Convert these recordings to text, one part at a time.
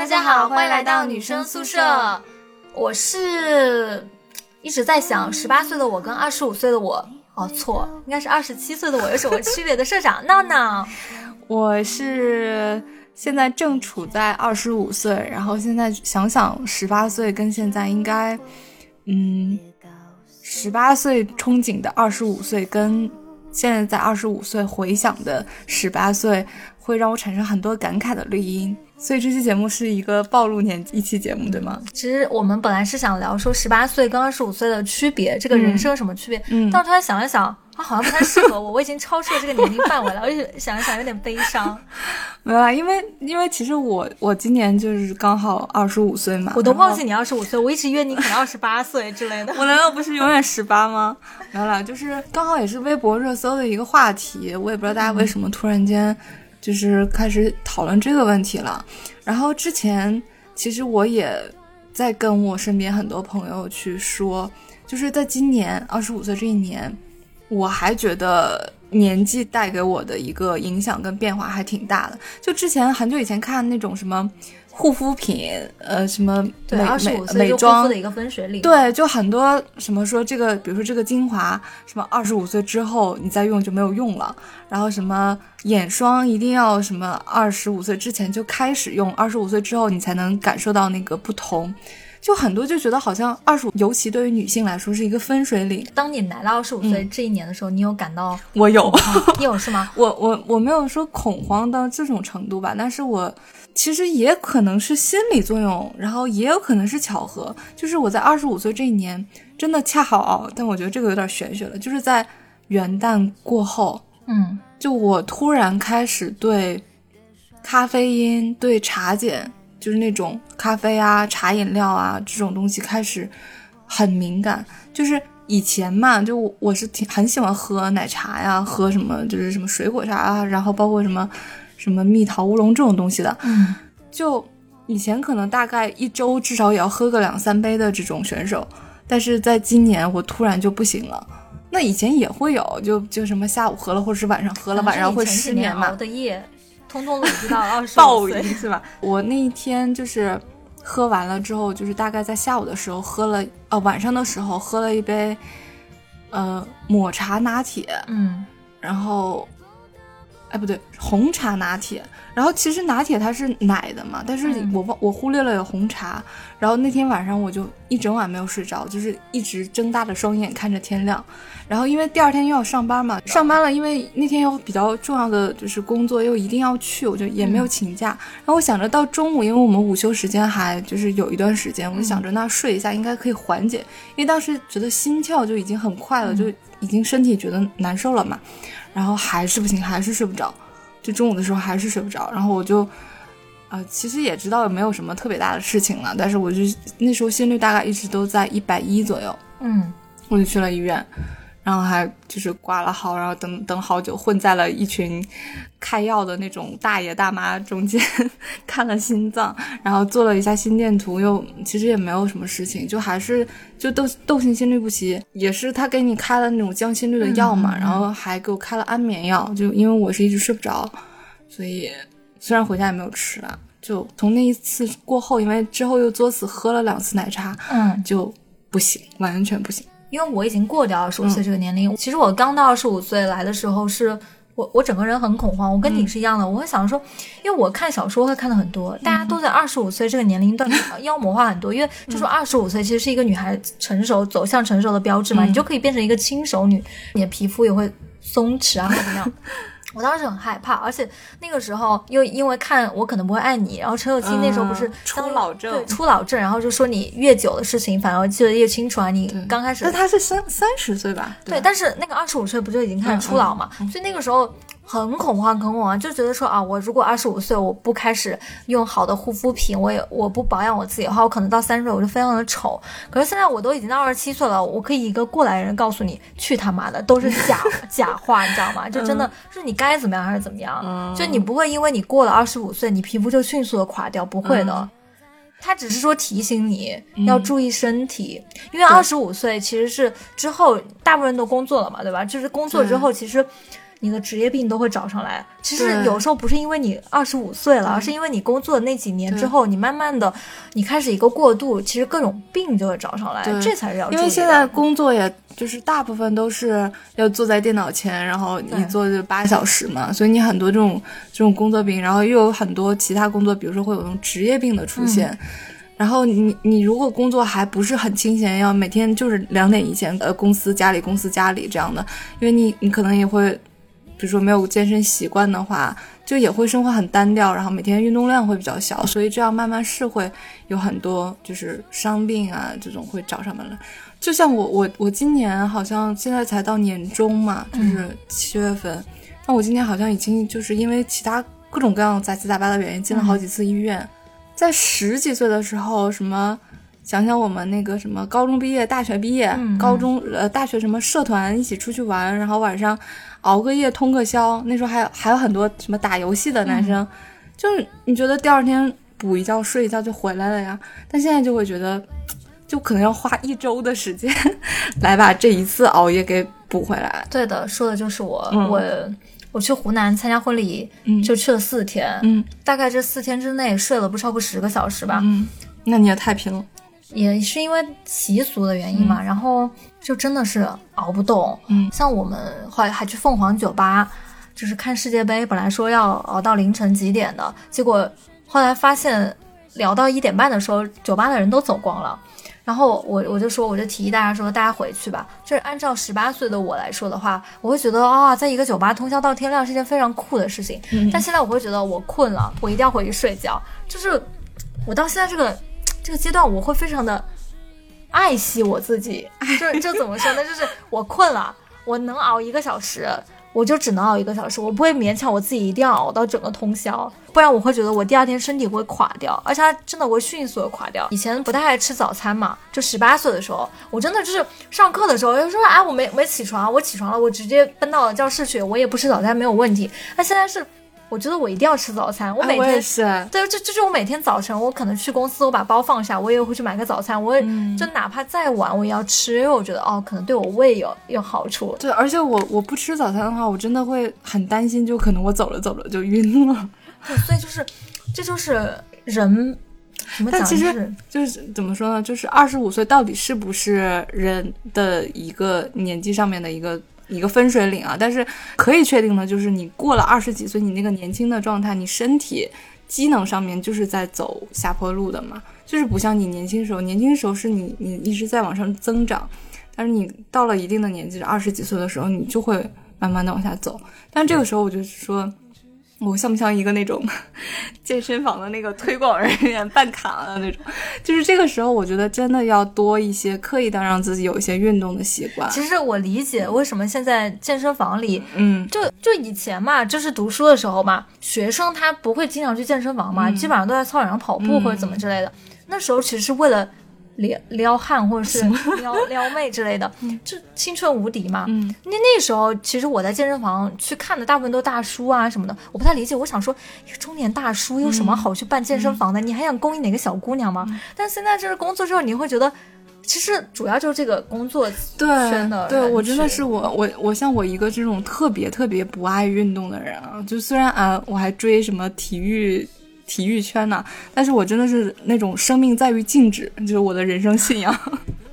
大家好，欢迎来到女生宿舍。我是一直在想，十八岁的我跟二十五岁的我，哦错，应该是二十七岁的我有什么区别的社长闹闹。我是现在正处在二十五岁，然后现在想想十八岁跟现在应该，嗯，十八岁憧憬的二十五岁跟现在在二十五岁回想的十八岁，会让我产生很多感慨的绿荫。所以这期节目是一个暴露年一期节目，对吗？其实我们本来是想聊说十八岁跟二十五岁的区别，这个人生有什么区别？嗯但我突然想了想，啊，好像不太适合我，我已经超出了这个年龄范围了，而且想一想有点悲伤。没有啊，因为因为其实我我今年就是刚好二十五岁嘛，我都忘记你二十五岁，我一直约你可能二十八岁之类的。我难道不是永远十八吗？没有啦，就是刚好也是微博热搜的一个话题，我也不知道大家为什么突然间就是开始讨论这个问题了。然后之前其实我也在跟我身边很多朋友去说，就是在今年二十五岁这一年，我还觉得年纪带给我的一个影响跟变化还挺大的。就之前很久以前看那种什么护肤品，呃，什么对，美二十五美岁美妆肤的一个分水岭。对，就很多什么说这个，比如说这个精华，什么二十五岁之后你再用就没有用了，然后什么眼霜一定要什么二十五岁之前就开始用，二十五岁之后你才能感受到那个不同。就很多就觉得好像二十五，尤其对于女性来说是一个分水岭。当你来到二十五岁这一年的时候，你有感到我有，你有 是吗？我我我没有说恐慌到这种程度吧，但是我其实也可能是心理作用，然后也有可能是巧合，就是我在二十五岁这一年真的恰好，但我觉得这个有点玄学了，就是在元旦过后，嗯，就我突然开始对咖啡因、对茶碱，就是那种咖啡啊、茶饮料啊这种东西开始很敏感。就是以前嘛，就我我是挺很喜欢喝奶茶呀，喝什么就是什么水果茶啊，然后包括什么什么蜜桃乌龙这种东西的。嗯，就以前可能大概一周至少也要喝个两三杯的这种选手，但是在今年我突然就不行了。那以前也会有，就就什么下午喝了，或者是晚上喝了，晚上会失眠嘛熬，的夜，通通累积到 二十暴饮。是吧？我那一天就是喝完了之后，就是大概在下午的时候喝了，呃，晚上的时候喝了一杯，呃，抹茶拿铁，嗯然后，哎不对，红茶拿铁。然后其实拿铁它是奶的嘛，但是嗯我忘我忽略了有红茶。然后那天晚上我就一整晚没有睡着，就是一直睁大了双眼看着天亮。然后因为第二天又要上班嘛，上班了，因为那天有比较重要的就是工作，又一定要去，我就也没有请假。然后我想着到中午，因为我们午休时间还就是有一段时间，我就想着那睡一下应该可以缓解，因为当时觉得心跳就已经很快了，就已经身体觉得难受了嘛。然后还是不行，还是睡不着，就中午的时候还是睡不着。然后我就，啊、其实也知道没有什么特别大的事情了，但是我就那时候心率大概一直都在一百一左右，嗯，我就去了医院，然后还就是挂了号，然后等等好久，混在了一群开药的那种大爷大妈中间，看了心脏，然后做了一下心电图，又其实也没有什么事情，就还是就窦窦性心律不齐，也是他给你开了那种降心率的药嘛，然后还给我开了安眠药，就因为我是一直睡不着，所以虽然回家也没有吃啊。就从那一次过后，因为之后又作死喝了两次奶茶，嗯，就不行，完全不行。因为我已经过掉二十五嗯岁这个年龄。其实我刚到二十五岁来的时候是。我我整个人很恐慌，我跟你是一样的。我会想说，因为我看小说会看的很多，大家都在二十五岁这个年龄段妖魔化很多，因为就说二十五岁其实是一个女孩成熟走向成熟的标志嘛，你就可以变成一个轻熟女，你的皮肤也会松弛啊，或怎么样。我当时很害怕，而且那个时候又因为看我可能不会爱你，然后陈友基那时候不是嗯相当于初老症对初老症，然后就说你越久的事情反而记得越清楚啊，你刚开始但他是三三十岁吧？对，吧但是那个二十五岁不就已经开始初老嘛？所以那个时候很恐慌，很恐慌，就觉得说啊，我如果二十五岁我不开始用好的护肤品，我也我不保养我自己的话，我可能到三十岁我就非常的丑。可是现在我都已经到二十七岁了，我可以一个过来人告诉你，去他妈的，都是假假话，你知道吗？就真的是你该怎么样还是怎么样，就你不会因为你过了二十五岁，你皮肤就迅速的垮掉，不会的。他只是说提醒你要注意身体，因为二十五岁其实是之后大部分人都工作了嘛，对吧？就是工作之后，其实你的职业病都会找上来。其实有时候不是因为你二十五岁了，而是因为你工作那几年之后，你慢慢的你开始一个过渡，其实各种病就会找上来，对这才是要。因为现在工作也就是大部分都是要坐在电脑前，然后你坐就八 小时嘛，所以你很多这种这种工作病，然后又有很多其他工作，比如说会有那种职业病的出现。嗯然后你你如果工作还不是很清闲，要每天就是两点一线，呃，公司家里公司家里这样的，因为你你可能也会，比如说没有健身习惯的话，就也会生活很单调，然后每天运动量会比较小，所以这样慢慢是会有很多就是伤病啊这种会找上门来。就像我我我今年好像现在才到年中嘛，就是七月份，那我今年好像已经就是因为其他各种各样杂七杂八的原因进了好几次医院，在十几岁的时候什么。想想我们那个什么高中毕业、大学毕业，嗯高中呃大学什么社团一起出去玩，然后晚上熬个夜通个宵，那时候还有还有很多什么打游戏的男生，就是你觉得第二天补一觉睡一觉就回来了呀，但现在就会觉得，就可能要花一周的时间 来把这一次熬夜给补回来。对的，说的就是我，嗯。我我去湖南参加婚礼，嗯就去了四天，嗯。大概这四天之内睡了不超过十个小时吧，嗯，那你也太拼了。也是因为习俗的原因嘛，然后就真的是熬不动。嗯像我们后来还去凤凰酒吧，就是看世界杯，本来说要熬到凌晨几点的，结果后来发现聊到一点半的时候，酒吧的人都走光了。然后我我就说，我就提议大家说，大家回去吧。就是按照十八岁的我来说的话，我会觉得啊、在一个酒吧通宵到天亮是一件非常酷的事情。嗯但现在我会觉得我困了，我一定要回去睡觉。就是我到现在这个这个阶段，我会非常的爱惜我自己。这这怎么说呢？就是我困了，我能熬一个小时，我就只能熬一个小时，我不会勉强我自己一定要熬到整个通宵，不然我会觉得我第二天身体会垮掉，而且它真的会迅速的垮掉。以前不太爱吃早餐嘛，就十八岁的时候，我真的就是上课的时候，有时候啊我没没起床，我起床了，我直接奔到了教室去，我也不吃早餐没有问题。那现在是。我觉得我一定要吃早餐，我每天、哎我也是，对，这这是我每天早晨，我可能去公司，我把包放下，我也会去买个早餐，我就哪怕再晚，我也要吃，因为我觉得哦，可能对我胃有有好处。对，而且我我不吃早餐的话，我真的会很担心，就可能我走了走了就晕了。对，所以就是，这就是人但其实就是就是怎么说呢？就是二十五岁到底是不是人的一个年纪上面的一个一个分水岭啊？但是可以确定的就是，你过了二十几岁，你那个年轻的状态，你身体机能上面就是在走下坡路的嘛。就是不像你年轻时候，年轻时候是你你一直在往上增长，但是你到了一定的年纪，二十几岁的时候，你就会慢慢的往下走。但这个时候，我就是说。我像不像一个那种 健身房的那个推广人员办卡的那种？就是这个时候，我觉得真的要多一些刻意的让自己有一些运动的习惯。其实我理解为什么现在健身房里，嗯，就就以前嘛，就是读书的时候嘛，学生他不会经常去健身房嘛，基本上都在操场上跑步嗯或者怎么之类的。那时候其实是为了撩撩汉或者是 撩撩妹之类的，就青春无敌嘛。嗯那那时候其实我在健身房去看的大部分都大叔啊什么的，我不太理解。我想说，中年大叔有什么好去办健身房的？你还想勾引哪个小姑娘吗？但现在就是工作之后，你会觉得。其实主要就是这个工作对圈的对，人我真的是我我我像我一个这种特别特别不爱运动的人啊，就虽然啊我还追什么体育体育圈呢、但是我真的是那种生命在于静止，就是我的人生信仰。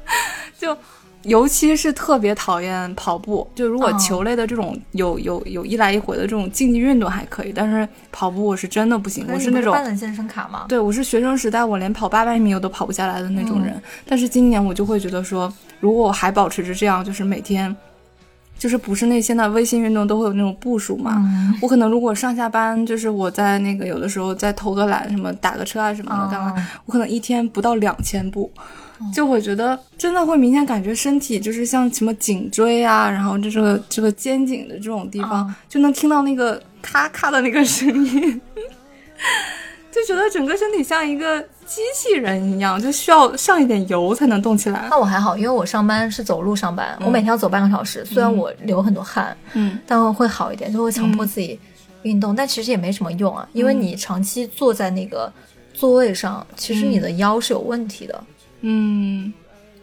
就尤其是特别讨厌跑步，就如果哦球类的这种有有有一来一回的这种竞技运动还可以，但是跑步我是真的不行，我是那种不办了健身卡吗？对，我是学生时代，我连跑八百米我都跑不下来的那种人。但是今年我就会觉得说，如果我还保持着这样，就是每天，就是不是那现在微信运动都会有那种步数嘛？嗯，我可能如果上下班，就是我在那个有的时候在偷个懒，什么打个车啊什么的，干嘛？哦我可能一天不到两千步。就我觉得真的会明显感觉身体就是像什么颈椎啊，然后这个这个肩颈的这种地方，哦就能听到那个咔咔的那个声音，就觉得整个身体像一个机器人一样，就需要上一点油才能动起来。那我还好，因为我上班是走路上班，我每天要走半个小时，虽然我流很多汗，嗯。但会好一点，就会强迫自己运动，但其实也没什么用啊，因为你长期坐在那个座位上，其实你的腰是有问题的。嗯，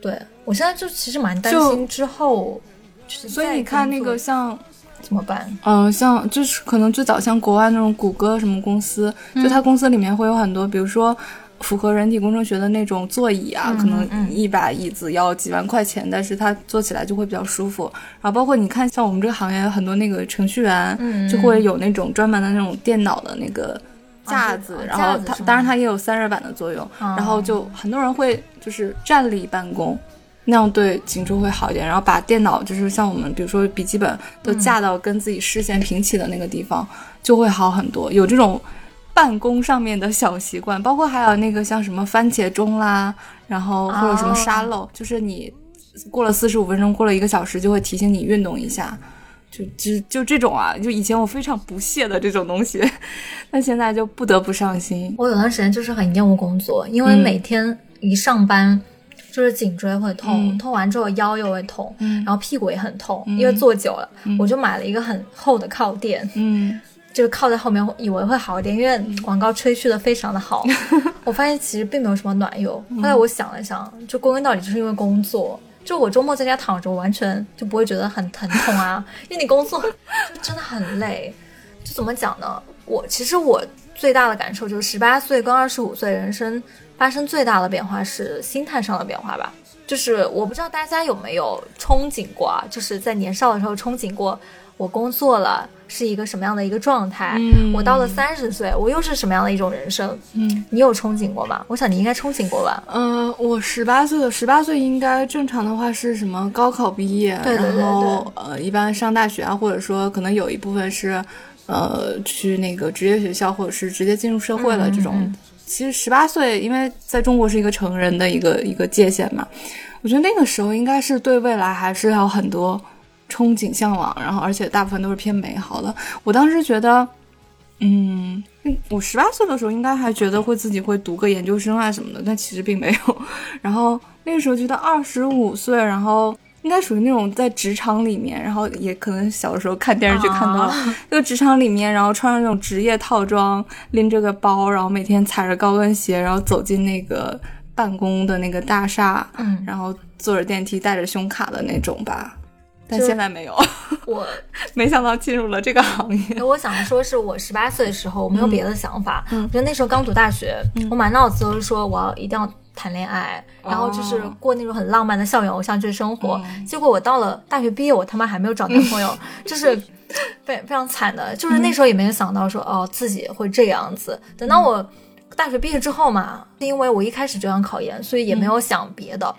对我现在就其实蛮担心之后，所以你看那个像怎么办？嗯，像就是可能最早像国外那种谷歌什么公司，就它公司里面会有很多，比如说符合人体工程学的那种座椅啊，可能一把椅子要几万块钱，但是它坐起来就会比较舒服。然后包括你看，像我们这个行业很多那个程序员，就会有那种专门的那种电脑的那个架子，然后它当然它也有散热板的作用，然后就很多人会就是站立办公。那样对颈椎会好一点，然后把电脑就是像我们比如说笔记本都架到跟自己视线平齐的那个地方，就会好很多。有这种办公上面的小习惯，包括还有那个像什么番茄钟啦，然后或者什么沙漏，就是你过了四十五分钟，过了一个小时，就会提醒你运动一下。就就就这种啊，就以前我非常不屑的这种东西，但现在就不得不上心。我有段时间就是很厌恶工作，因为每天一上班。就是颈椎会痛，痛完之后腰又会痛，然后屁股也很痛，因为坐久了。我就买了一个很厚的靠垫，嗯，就靠在后面，以为会好一点，因为广告吹嘘的非常的好。我发现其实并没有什么暖用。后来我想了想，就归根到底就是因为工作。就我周末在家躺着，完全就不会觉得很疼痛啊，因为你工作 就真的很累。就怎么讲呢？我其实我最大的感受就是十八岁跟二十五岁人生。发生最大的变化是心态上的变化吧，就是我不知道大家有没有憧憬过啊，就是在年少的时候憧憬过，我工作了是一个什么样的一个状态，我到了三十岁，我又是什么样的一种人生？嗯，你有憧憬过吗？我想你应该憧憬过吧。嗯，我十八岁的十八岁应该正常的话是什么？高考毕业，然后呃，一般上大学啊，或者说可能有一部分是，呃，去那个职业学校，或者是直接进入社会了这种。其实十八岁，因为在中国是一个成人的一个一个界限嘛，我觉得那个时候应该是对未来还是有很多憧憬向往，然后而且大部分都是偏美好的。我当时觉得，嗯，我十八岁的时候应该还觉得会自己会读个研究生啊什么的，但其实并没有。然后那个时候觉得二十五岁，然后。应该属于那种在职场里面，然后也可能小的时候看电视剧看到，那个职场里面，然后穿着那种职业套装，拎着个包，然后每天踩着高跟鞋，然后走进那个办公的那个大厦，嗯，然后坐着电梯带着胸卡的那种吧。但现在没有，我 没想到进入了这个行业。我想说是我十八岁的时候，我没有别的想法，嗯，就那时候刚读大学，我满脑子都是说我要一定要。谈恋爱，然后就是过那种很浪漫的校园偶像剧生活。结果我到了大学毕业，我他妈还没有找男朋友，就是非非常惨的。就是那时候也没有想到说，哦，自己会这样子。等到我大学毕业之后嘛，因为我一开始就想考研，所以也没有想别的。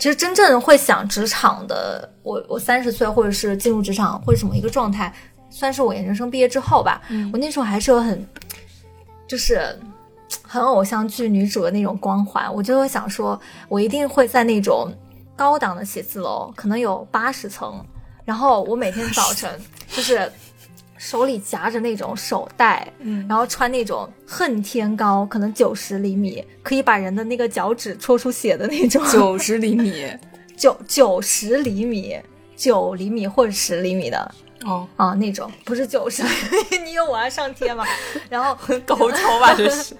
其实真正会想职场的，我我三十岁或者是进入职场或者什么一个状态，算是我研究生毕业之后吧。我那时候还是有很，就是。很偶像剧女主的那种光环，我就会想说，我一定会在那种高档的写字楼，可能有八十层，然后我每天早晨 就是手里夹着那种手袋，嗯，然后穿那种恨天高，可能九十厘米，可以把人的那个脚趾戳出血的那种，九十厘米，九九十厘米，九厘米或者十厘米的。哦啊，那种不是九十，你有我要上天吗？然后 高超吧，这是。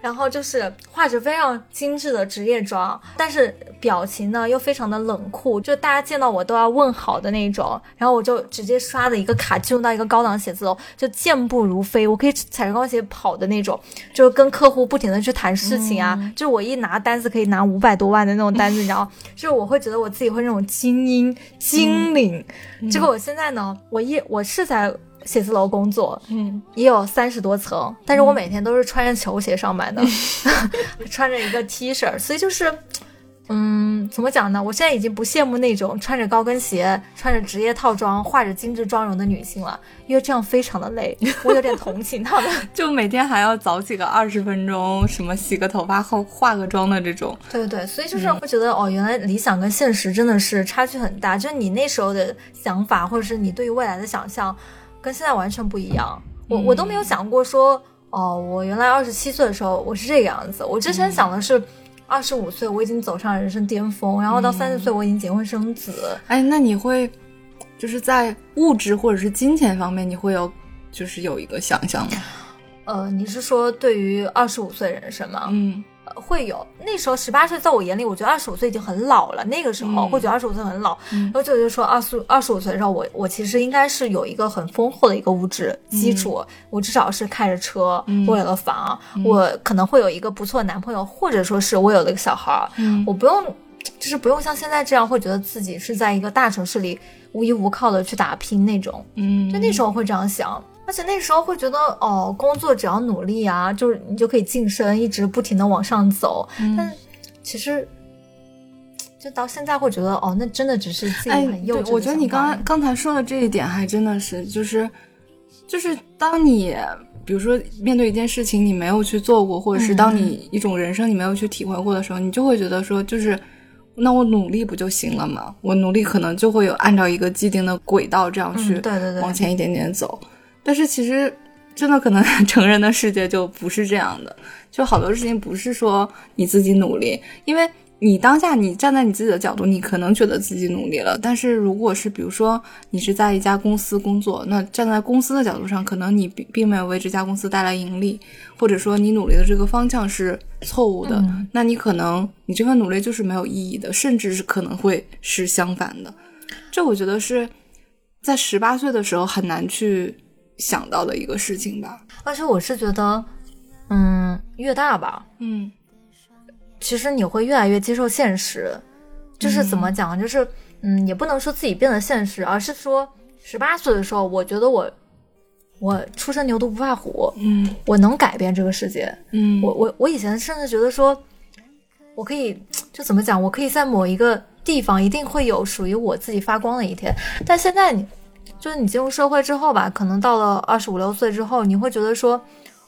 然后就是画着非常精致的职业妆，但是表情呢又非常的冷酷，就大家见到我都要问好的那种。然后我就直接刷的一个卡进入到一个高档写字楼，就健步如飞，我可以踩着高跟鞋跑的那种，就跟客户不停的去谈事情啊。就我一拿单子可以拿五百多万的那种单子，你知道，就是我会觉得我自己会那种精英精灵。结果我现在呢，我一我是在。写字楼工作，嗯，也有三十多层，但是我每天都是穿着球鞋上班的，穿着一个 T 恤，所以就是，嗯，怎么讲呢？我现在已经不羡慕那种穿着高跟鞋、穿着职业套装、化着精致妆容的女性了，因为这样非常的累，我有点同情她们。就每天还要早起个二十分钟，什么洗个头发后化个妆的这种。对对对，所以就是会觉得哦，原来理想跟现实真的是差距很大，就是你那时候的想法，或者是你对于未来的想象。跟现在完全不一样，我我都没有想过说，哦，我原来二十七岁的时候我是这个样子。我之前想的是，二十五岁我已经走上人生巅峰，然后到三十岁我已经结婚生子。哎，那你会就是在物质或者是金钱方面，你会有就是有一个想象吗？呃，你是说对于二十五岁人生吗？嗯，会有。那时候十八岁，在我眼里，我觉得二十五岁已经很老了。那个时候会觉得二十五岁很老，然后就就说二十二十五岁的时候，我我其实应该是有一个很丰厚的一个物质基础，我至少是开着车，我有了房，我可能会有一个不错的男朋友，或者说是我有了一个小孩儿，我不用就是不用像现在这样会觉得自己是在一个大城市里无依无靠的去打拼那种，嗯，就那时候会这样想。而且那时候会觉得，哦，工作只要努力啊，就是你就可以晋升，一直不停的往上走。但其实，就到现在会觉得，哦，那真的只是自己很幼稚。我觉得你刚刚才说的这一点还真的是，就是就是当你比如说面对一件事情你没有去做过，或者是当你一种人生你没有去体会过的时候，你就会觉得说，就是那我努力不就行了吗？我努力可能就会有按照一个既定的轨道这样去，对对对，往前一点点走。但是其实，真的可能 成人的世界就不是这样的，就好多事情不是说你自己努力，因为你当下你站在你自己的角度，你可能觉得自己努力了。但是如果是比如说你是在一家公司工作，那站在公司的角度上，可能你并并没有为这家公司带来盈利，或者说你努力的这个方向是错误的，那你可能你这份努力就是没有意义的，甚至是可能会是相反的。这我觉得是在十八岁的时候很难去。想到的一个事情吧，而且我是觉得，嗯，越大吧，嗯，其实你会越来越接受现实，就是怎么讲，就是，嗯，也不能说自己变得现实，而是说，十八岁的时候，我觉得我，我初生牛犊不怕虎，嗯，我能改变这个世界，嗯，我我我以前甚至觉得说，我可以，就怎么讲，我可以在某一个地方一定会有属于我自己发光的一天，但现在你。就是你进入社会之后吧，可能到了二十五六岁之后，你会觉得说，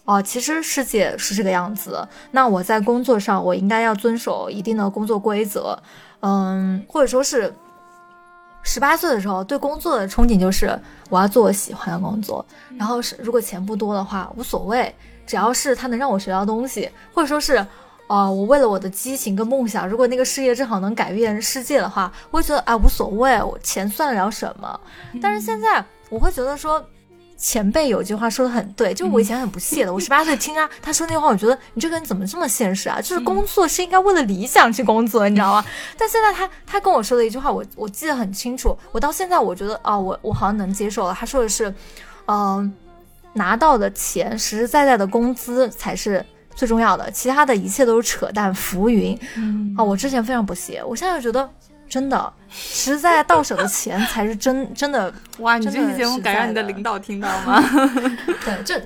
哦，其实世界是这个样子。那我在工作上，我应该要遵守一定的工作规则，嗯，或者说是十八岁的时候对工作的憧憬就是我要做我喜欢的工作，然后是如果钱不多的话无所谓，只要是它能让我学到东西，或者说是。哦，我为了我的激情跟梦想，如果那个事业正好能改变世界的话，我会觉得啊无所谓，我钱算得了什么？但是现在我会觉得说，前辈有句话说的很对，就我以前很不屑的，我十八岁听啊他说那话，我觉得你这个人怎么这么现实啊？就是工作是应该为了理想去工作，你知道吗？但现在他他跟我说的一句话，我我记得很清楚，我到现在我觉得啊，我我好像能接受了。他说的是，嗯，拿到的钱实实在在的工资才是。最重要的，其他的一切都是扯淡浮云。嗯啊，我之前非常不屑，我现在觉得真的，实在到手的钱才是真真的。哇，你这期节目敢让你的领导听到 吗？对，这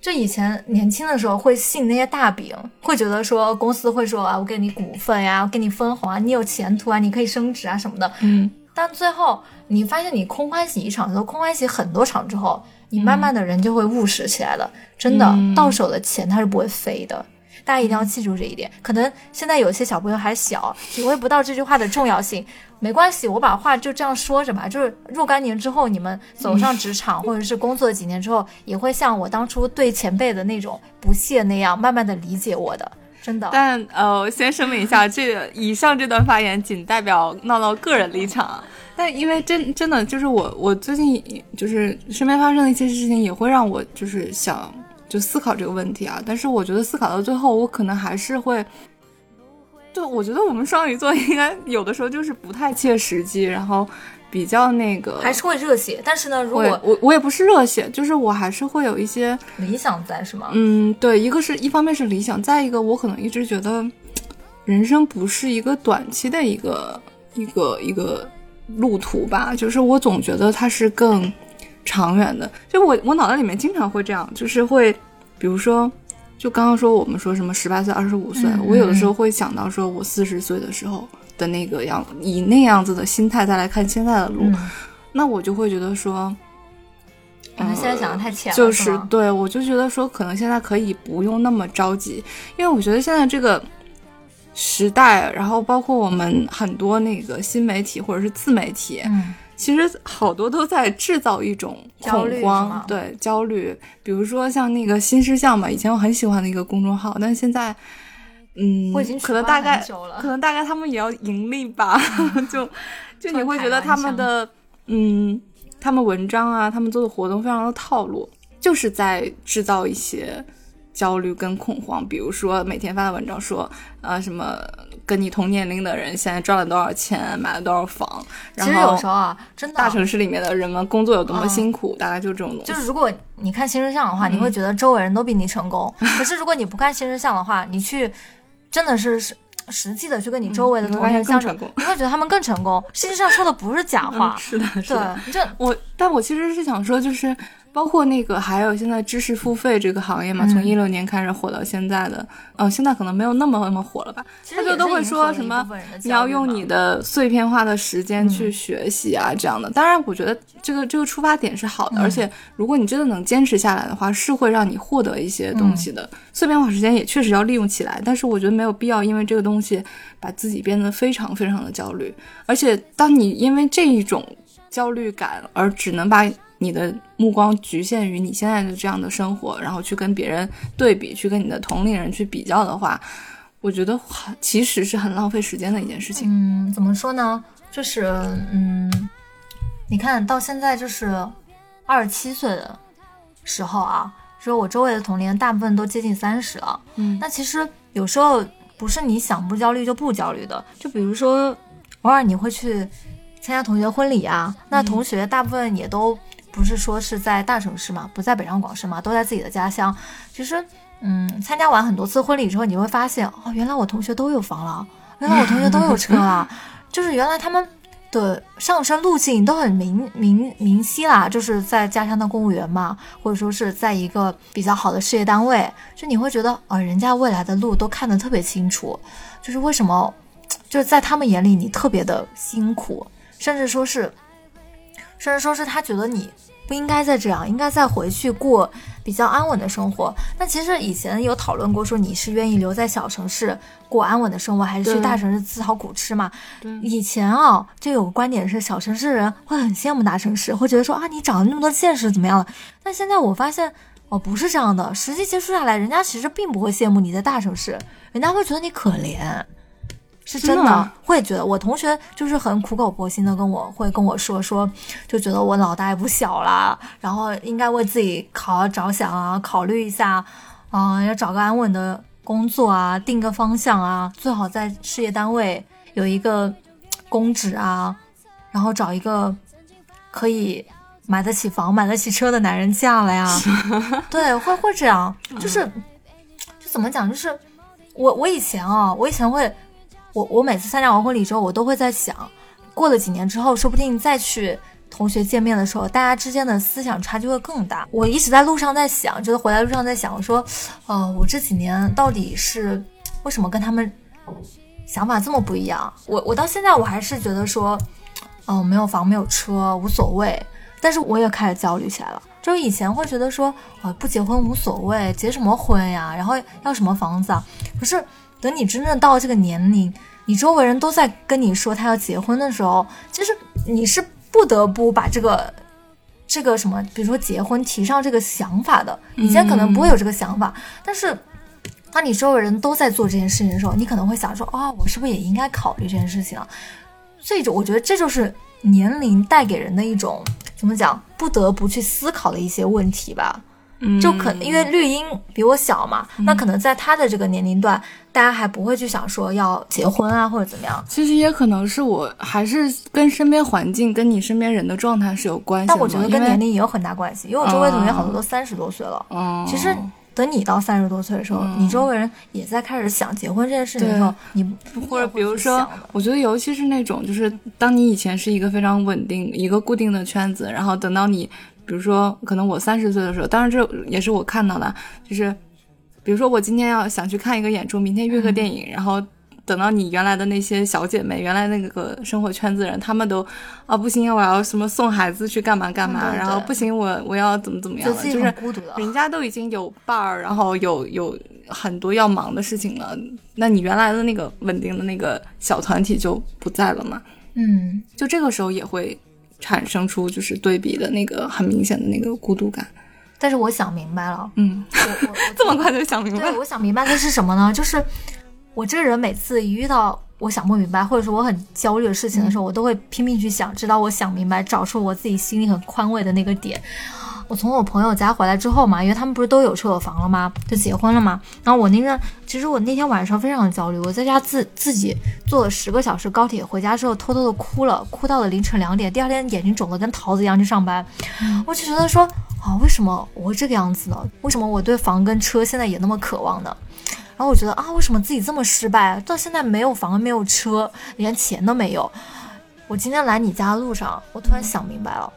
这以前年轻的时候会信那些大饼，会觉得说公司会说啊，我给你股份呀，我给你分红啊，你有前途啊，你可以升职啊什么的。嗯，但最后你发现你空欢喜一场，都空欢喜很多场之后。你慢慢的人就会务实起来了，真的，到手的钱它是不会飞的，大家一定要记住这一点。可能现在有些小朋友还小，体会不到这句话的重要性，没关系，我把话就这样说着吧。就是若干年之后，你们走上职场或者是工作几年之后，也会像我当初对前辈的那种不屑那样，慢慢的理解我的，真的。但呃，先声明一下，这以上这段发言仅代表闹闹个人立场。但因为真真的就是我，我最近就是身边发生的一些事情，也会让我就是想就思考这个问题啊。但是我觉得思考到最后，我可能还是会，对，我觉得我们双鱼座应该有的时候就是不太切实际，然后比较那个，还是会热血。但是呢，如果我我也不是热血，就是我还是会有一些理想在，是吗？嗯，对，一个是一方面是理想，再一个我可能一直觉得人生不是一个短期的一个一个一个。路途吧，就是我总觉得它是更长远的。就我我脑袋里面经常会这样，就是会，比如说，就刚刚说我们说什么十八岁、二十五岁，我有的时候会想到说我四十岁的时候的那个样，以那样子的心态再来看现在的路，那我就会觉得说，可能现在想的太浅了。就是对我就觉得说，可能现在可以不用那么着急，因为我觉得现在这个。时代，然后包括我们很多那个新媒体或者是自媒体，嗯，其实好多都在制造一种恐慌，对焦虑。比如说像那个新事项嘛，以前我很喜欢的一个公众号，但现在，嗯，我已经可能大概可能大概他们也要盈利吧，就就你会觉得他们的嗯，他们文章啊，他们做的活动非常的套路，就是在制造一些。焦虑跟恐慌，比如说每天发的文章说，呃，什么跟你同年龄的人现在赚了多少钱，买了多少房，然其实有时候啊，真的大城市里面的人们工作有多么辛苦，大概就这种东西。就是如果你看新生相的话，你会觉得周围人都比你成功。可是如果你不看新生相的话，你去真的是实实际的去跟你周围的同学相处，你会觉得他们更成功。实际上说的不是假话，是的，是的。这我，但我其实是想说，就是。包括那个，还有现在知识付费这个行业嘛，从一六年开始火到现在的，呃，现在可能没有那么那么火了吧？他就都会说什么，你要用你的碎片化的时间去学习啊，这样的。当然，我觉得这个这个出发点是好的，而且如果你真的能坚持下来的话，是会让你获得一些东西的。碎片化时间也确实要利用起来，但是我觉得没有必要因为这个东西把自己变得非常非常的焦虑。而且，当你因为这一种焦虑感而只能把你的目光局限于你现在的这样的生活，然后去跟别人对比，去跟你的同龄人去比较的话，我觉得其实是很浪费时间的一件事情。嗯，怎么说呢？就是，嗯，你看到现在就是二十七岁的时候啊，说我周围的同龄人大部分都接近三十了。嗯，那其实有时候不是你想不焦虑就不焦虑的，就比如说偶尔你会去参加同学婚礼啊，那同学大部分也都。不是说是在大城市嘛，不在北上广深嘛，都在自己的家乡。其实，嗯，参加完很多次婚礼之后，你会发现，哦，原来我同学都有房了，原来我同学都有车了，就是原来他们的上升路径都很明明明晰啦，就是在家乡的公务员嘛，或者说是在一个比较好的事业单位，就你会觉得，啊，人家未来的路都看得特别清楚，就是为什么，就是在他们眼里你特别的辛苦，甚至说是，甚至说是他觉得你。不应该再这样，应该再回去过比较安稳的生活。那其实以前有讨论过，说你是愿意留在小城市过安稳的生活，还是去大城市自讨苦吃嘛？以前啊，就有个观点是，小城市人会很羡慕大城市，会觉得说啊，你长了那么多见识，怎么样了？但现在我发现，哦，不是这样的。实际接触下来，人家其实并不会羡慕你在大城市，人家会觉得你可怜。是真的会觉得，我同学就是很苦口婆心的跟我会跟我说说，就觉得我脑袋也不小了，然后应该为自己好好着想啊，考虑一下，啊，要找个安稳的工作啊，定个方向啊，最好在事业单位有一个 公职啊，然后找一个可以买得起房、买得起车的男人嫁了呀。对，会会这样，就是就怎么讲，就是我我以前啊，我以前会。我我每次参加完婚礼之后，我都会在想，过了几年之后，说不定再去同学见面的时候，大家之间的思想差距会更大。我一直在路上在想，就是回来路上在想，我说，呃，我这几年到底是为什么跟他们想法这么不一样？我我到现在我还是觉得说，嗯，没有房没有车无所谓，但是我也开始焦虑起来了。就是以前会觉得说，呃，不结婚无所谓，结什么婚呀？然后要什么房子啊？可是。等你真正到这个年龄，你周围人都在跟你说他要结婚的时候，其实你是不得不把这个这个什么，比如说结婚提上这个想法的。以前可能不会有这个想法，但是当你周围人都在做这件事情的时候，你可能会想说：啊，我是不是也应该考虑这件事情啊？这种我觉得这就是年龄带给人的一种怎么讲，不得不去思考的一些问题吧。就可能因为绿茵比我小嘛，那可能在他的这个年龄段，大家还不会去想说要结婚啊或者怎么样。其实也可能是我还是跟身边环境、跟你身边人的状态是有关系。但我觉得跟年龄也有很大关系，因为我周围同学好多都三十多岁了。嗯，其实等你到三十多岁的时候，你周围人也在开始想结婚这件事情的时候，你或者比如说，我觉得尤其是那种，就是当你以前是一个非常稳定、一个固定的圈子，然后等到你。比如说，可能我三十岁的时候，当然这也是我看到的，就是，比如说我今天要想去看一个演出，明天约个电影，然后等到你原来的那些小姐妹，原来那个生活圈子人，他们都啊不行，我要什么送孩子去干嘛干嘛，然后不行，我我要怎么怎么样了，就是人家都已经有伴儿，然后有有很多要忙的事情了，那你原来的那个稳定的那个小团体就不在了嘛，嗯，就这个时候也会。产生出就是对比的那个很明显的那个孤独感，但是我想明白了，嗯，我我 这么快就想明白？对，我想明白的是什么呢？就是我这个人每次一遇到我想不明白，或者说我很焦虑的事情的时候，我都会拼命去想，直到我想明白，找出我自己心里很宽慰的那个点。我从我朋友家回来之后嘛，因为他们不是都有车有房了吗？就结婚了嘛。然后我那个，其实我那天晚上非常焦虑，我在家自自己坐了十个小时高铁回家之后，偷偷的哭了，哭到了凌晨两点。第二天眼睛肿得跟桃子一样去上班，我就觉得说啊，为什么我会这个样子呢？为什么我对房跟车现在也那么渴望呢？然后我觉得啊，为什么自己这么失败，到现在没有房没有车，连钱都没有？我今天来你家的路上，我突然想明白了。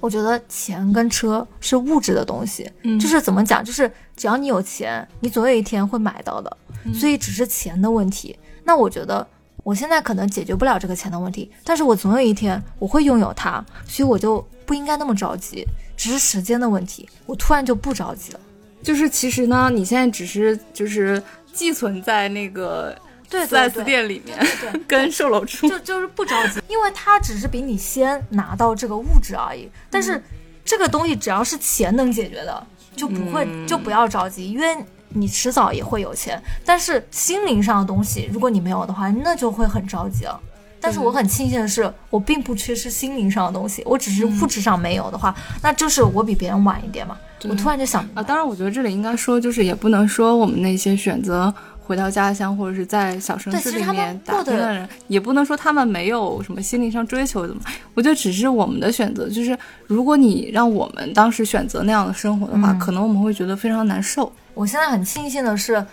我觉得钱跟车是物质的东西，就是怎么讲，就是只要你有钱，你总有一天会买到的，所以只是钱的问题。那我觉得我现在可能解决不了这个钱的问题，但是我总有一天我会拥有它，所以我就不应该那么着急，只是时间的问题。我突然就不着急了，就是其实呢，你现在只是就是寄存在那个。对四 S 店里面，对 跟售楼处就就是不着急，因为他只是比你先拿到这个物质而已。但是这个东西只要是钱能解决的，就不会就不要着急，因为你迟早也会有钱。但是心灵上的东西，如果你没有的话，那就会很着急了。但是我很庆幸的是，我并不缺失心灵上的东西，我只是物质上没有的话，那就是我比别人晚一点嘛。我突然就想啊，当然，我觉得这里应该说，就是也不能说我们那些选择。回到家乡或者是在小城市里面打拼的人，也不能说他们没有什么心灵上追求的嘛。我觉得只是我们的选择，就是如果你让我们当时选择那样的生活的话，可能我们会觉得非常难受。我现在很庆幸的是，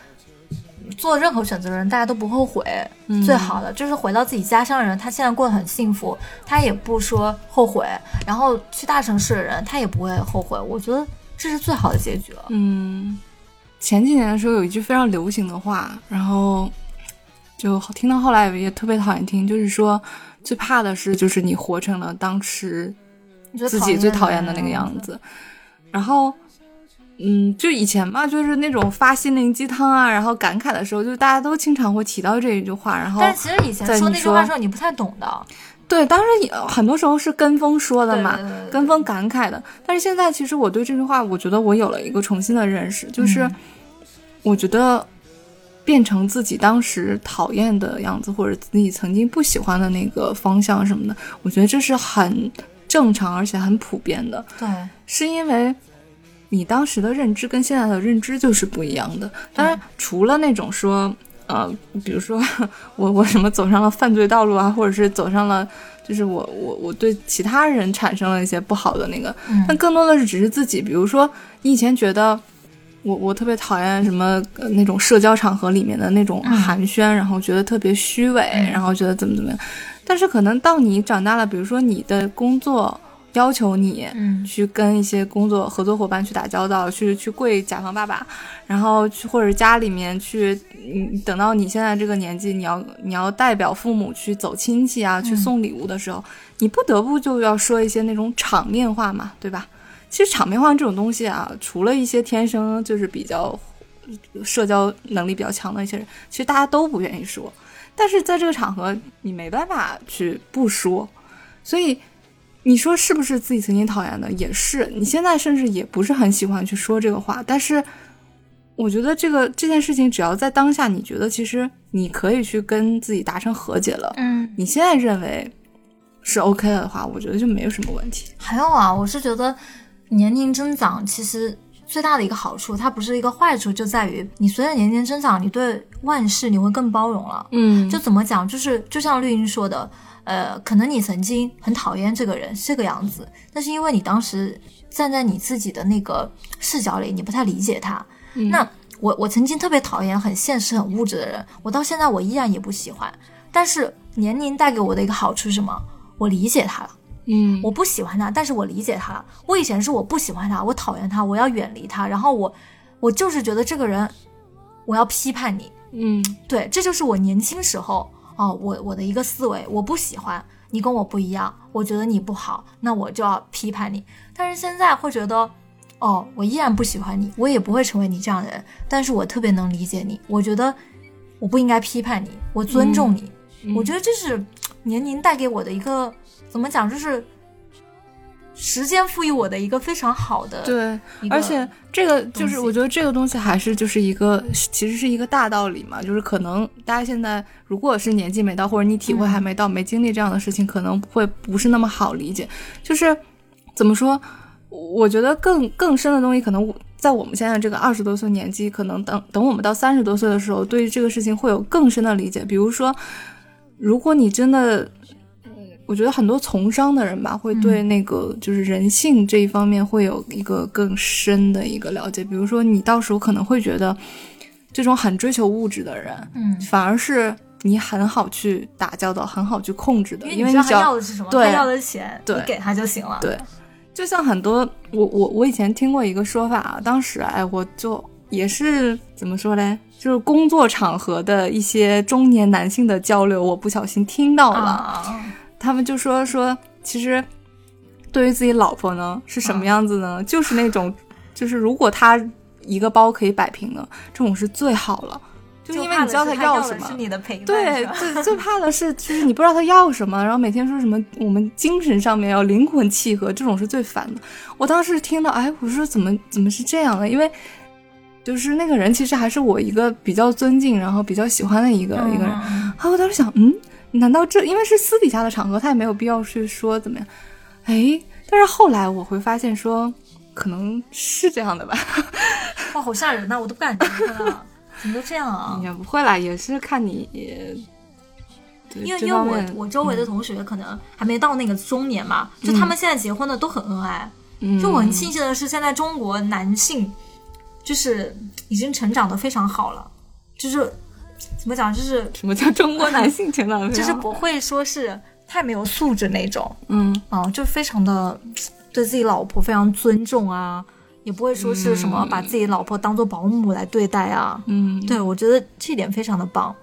做任何选择的人大家都不后悔。最好的就是回到自己家乡的人，他现在过得很幸福，他也不说后悔。然后去大城市的人，他也不会后悔。我觉得这是最好的结局了。嗯。前几年的时候有一句非常流行的话，然后就听到后来也特别讨厌听，就是说最怕的是就是你活成了当时自己最讨厌的那个样子。然后，嗯，就以前嘛，就是那种发心灵鸡汤啊，然后感慨的时候，就大家都经常会提到这一句话。然后，但其实以前说那句话的时候，你不太懂的。对，当然也很多时候是跟风说的嘛，跟风感慨的。但是现在其实我对这句话，我觉得我有了一个重新的认识，就是我觉得变成自己当时讨厌的样子，或者自己曾经不喜欢的那个方向什么的，我觉得这是很正常而且很普遍的。对，是因为你当时的认知跟现在的认知就是不一样的。当然，除了那种说。呃，比如说 我我什么走上了犯罪道路啊，或者是走上了，就是我我我对其他人产生了一些不好的那个，但更多的是只是自己。比如说你以前觉得我我特别讨厌什么那种社交场合里面的那种寒暄，然后觉得特别虚伪，然后觉得怎么怎么样，但是可能到你长大了，比如说你的工作。要求你去跟一些工作合作伙伴去打交道，去去跪甲方爸爸，然后去或者家里面去，嗯，等到你现在这个年纪，你要你要代表父母去走亲戚啊，去送礼物的时候，你不得不就要说一些那种场面话嘛，对吧？其实场面话这种东西啊，除了一些天生就是比较社交能力比较强的一些人，其实大家都不愿意说，但是在这个场合，你没办法去不说，所以。你说是不是自己曾经讨厌的？也是，你现在甚至也不是很喜欢去说这个话。但是，我觉得这个这件事情，只要在当下，你觉得其实你可以去跟自己达成和解了。嗯，你现在认为是 OK 了的话，我觉得就没有什么问题。还有啊，我是觉得年龄增长其实最大的一个好处，它不是一个坏处，就在于你随着年龄增长，你对万事你会更包容了。嗯，就怎么讲，就是就像绿茵说的。呃，可能你曾经很讨厌这个人这个样子，但是因为你当时站在你自己的那个视角里，你不太理解他。那我我曾经特别讨厌很现实很物质的人，我到现在我依然也不喜欢。但是年龄带给我的一个好处是什么？我理解他了。嗯，我不喜欢他，但是我理解他了。我以前是我不喜欢他，我讨厌他，我要远离他，然后我我就是觉得这个人，我要批判你。嗯，对，这就是我年轻时候。哦，我我的一个思维，我不喜欢你跟我不一样，我觉得你不好，那我就要批判你。但是现在会觉得，哦，我依然不喜欢你，我也不会成为你这样的人，但是我特别能理解你。我觉得我不应该批判你，我尊重你。我觉得这是年龄带给我的一个，怎么讲，就是。时间赋予我的一个非常好的对，而且这个就是我觉得这个东西还是就是一个其实是一个大道理嘛，就是可能大家现在如果是年纪没到或者你体会还没到没经历这样的事情，可能会不是那么好理解。就是怎么说，我觉得更更深的东西，可能在我们现在这个二十多岁年纪，可能等等我们到三十多岁的时候，对于这个事情会有更深的理解。比如说，如果你真的，我觉得很多从商的人吧，会对那个就是人性这一方面会有一个更深的一个了解。比如说，你到时候可能会觉得，这种很追求物质的人，嗯，反而是你很好去打交道、很好去控制的，因为你知道他要要的是什么，对他要的钱，对你给他就行了。对，就像很多我我我以前听过一个说法啊，当时哎我就也是怎么说嘞，就是工作场合的一些中年男性的交流，我不小心听到了，啊，他们就说说其实对于自己老婆呢是什么样子呢？就是那种就是如果他一个包可以摆平的，这种是最好了。就因为你知道是他要什么，是你的陪伴，对，最最怕的是，就是你不知道他要什么，然后每天说什么我们精神上面要灵魂契合，这种是最烦的。我当时听到，哎，我说怎么怎么是这样的？因为就是那个人其实还是我一个比较尊敬，然后比较喜欢的一个、一个人。嗯啊，我当时想，嗯，难道这因为是私底下的场合，他也没有必要去说怎么样？哎，但是后来我会发现说，可能是这样的吧。哇，好吓人呐！我都不敢听了，怎么都这样啊？也不会啦，也是看你。因为因为我我周围的同学可能还没到那个中年嘛，就他们现在结婚的都很恩爱。嗯就我很庆幸的是，现在中国男性就是已经成长的非常好了，就是怎么讲，就是什么叫中国男性成长的非就是不会说是太没有素质那种，嗯啊，就非常的对自己老婆非常尊重啊，也不会说是什么把自己老婆当做保姆来对待啊。嗯对，我觉得这一点非常的棒。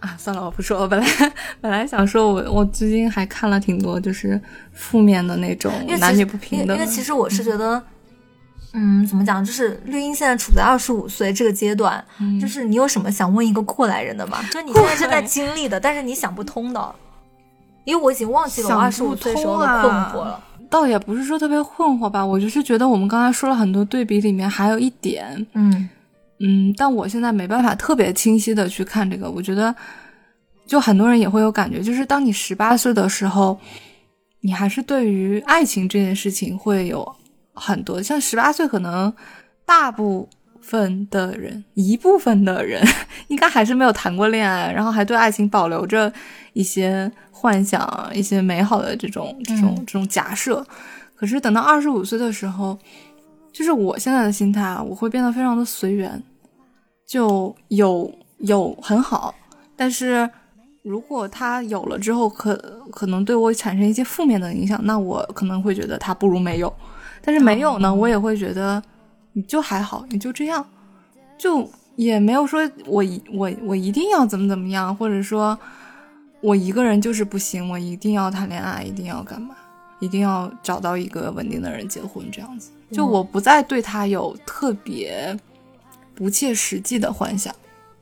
啊，算了，我不说。我本来本来想说我，我最近还看了挺多就是负面的那种男女不平等。因因为其实我是觉得，嗯，怎么讲，就是绿茵现在处在二十五岁这个阶段，嗯就是你有什么想问一个过来人的吗？就是你现在正在经历的，但是你想不通的，因为我已经忘记了我二十五岁时候的困惑了。倒也不是说特别困惑吧，我就是觉得我们刚才说了很多对比，里面还有一点，嗯嗯，但我现在没办法特别清晰的去看这个。我觉得，就很多人也会有感觉，就是当你十八岁的时候，你还是对于爱情这件事情会有很多，像十八岁可能大部分的人，一部分的人 应该还是没有谈过恋爱，然后还对爱情保留着一些幻想、一些美好的这种这种嗯这种假设。可是等到二十五岁的时候，就是我现在的心态啊，我会变得非常的随缘，就有有很好，但是如果他有了之后可可能对我产生一些负面的影响，那我可能会觉得他不如没有。但是没有呢，我也会觉得你就还好，你就这样，就也没有说我一我我一定要怎么怎么样，或者说我一个人就是不行，我一定要谈恋爱，一定要干嘛，一定要找到一个稳定的人结婚这样子。就我不再对他有特别不切实际的幻想。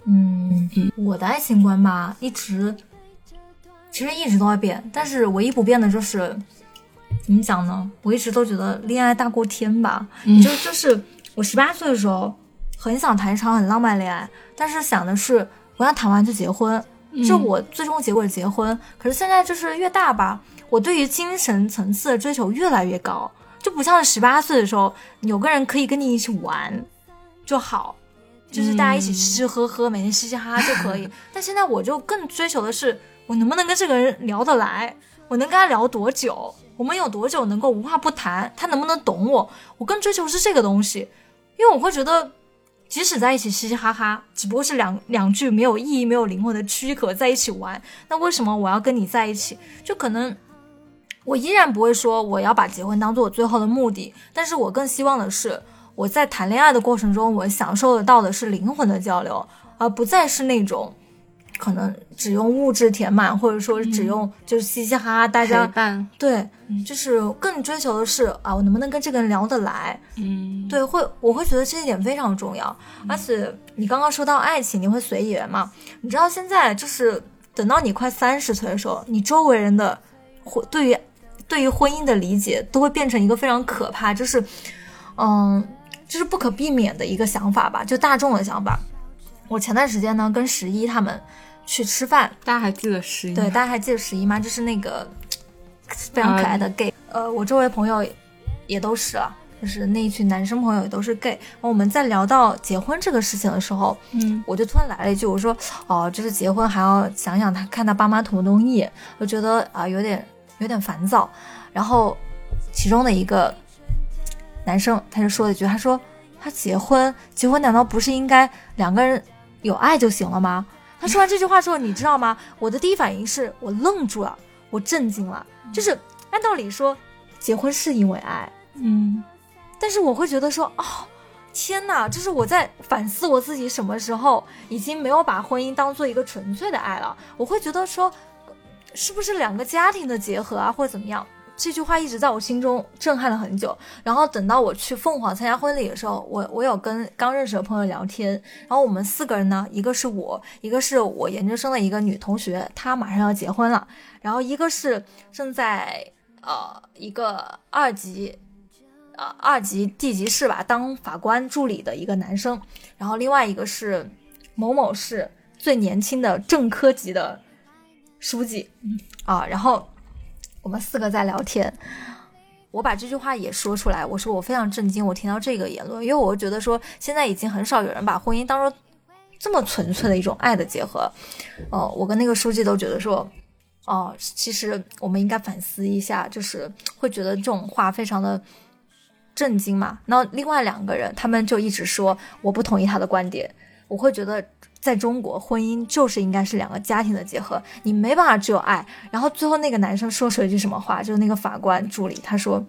嗯，我的爱情观吧，一直其实一直都在变，但是唯一不变的就是怎么讲呢？我一直都觉得恋爱大过天吧，嗯就就是我十八岁的时候很想谈一场很浪漫恋爱，但是想的是我要谈完就结婚，就我最终结果是结婚。可是现在就是越大吧，我对于精神层次的追求越来越高，就不像是十八岁的时候，有个人可以跟你一起玩就好。就是大家一起吃吃喝喝，每天嘻嘻哈哈就可以。但现在我就更追求的是，我能不能跟这个人聊得来，我能跟他聊多久，我们有多久能够无话不谈，他能不能懂我，我更追求是这个东西，因为我会觉得，即使在一起嘻嘻哈哈，只不过是两两句没有意义、没有灵魂的躯壳在一起玩，那为什么我要跟你在一起？就可能。我依然不会说我要把结婚当做我最后的目的，但是我更希望的是，我在谈恋爱的过程中，我享受得到的是灵魂的交流，而不再是那种可能只用物质填满，或者说只用就是嘻嘻哈哈，大家，对，就是更追求的是啊，我能不能跟这个人聊得来？嗯，对，会我会觉得这一点非常重要。而且你刚刚说到爱情，你会随缘嘛？你知道现在就是等到你快三十岁的时候，你周围人的婚对于对于婚姻的理解都会变成一个非常可怕，就是嗯，就是不可避免的一个想法吧，就大众的想法。我前段时间呢跟十一他们去吃饭，大家还记得十一？对，大家还记得十一吗？就是那个非常可爱的 gay。呃，我周围朋友也都是了。就是那一群男生朋友也都是 gay，我们在聊到结婚这个事情的时候，嗯我就突然来了一句，我说哦，就是结婚还要想想他看他爸妈同不同意，我觉得啊、有点有点烦躁。然后其中的一个男生他就说了一句，他说他结婚结婚难道不是应该两个人有爱就行了吗？他说完这句话之后，你知道吗？我的第一反应是我愣住了，我震惊了。就是按道理说，结婚是因为爱，嗯但是我会觉得说，哦，天哪，就是我在反思我自己什么时候已经没有把婚姻当做一个纯粹的爱了。我会觉得说，是不是两个家庭的结合啊，或者怎么样？这句话一直在我心中震撼了很久。然后等到我去凤凰参加婚礼的时候，我我有跟刚认识的朋友聊天，然后我们四个人呢，一个是我，一个是我研究生的一个女同学，她马上要结婚了，然后一个是正在呃一个二级。呃，二级地级市吧，当法官助理的一个男生，然后另外一个是某某市最年轻的正科级的书记，啊，然后我们四个在聊天，我把这句话也说出来，我说我非常震惊，我听到这个言论，因为我觉得说现在已经很少有人把婚姻当做这么纯粹的一种爱的结合，哦、我跟那个书记都觉得说。哦，其实我们应该反思一下，就是会觉得这种话非常的震惊嘛。那另外两个人，他们就一直说我不同意他的观点。我会觉得，在中国，婚姻就是应该是两个家庭的结合，你没办法只有爱。然后最后那个男生说出了一句什么话，就是那个法官助理他说。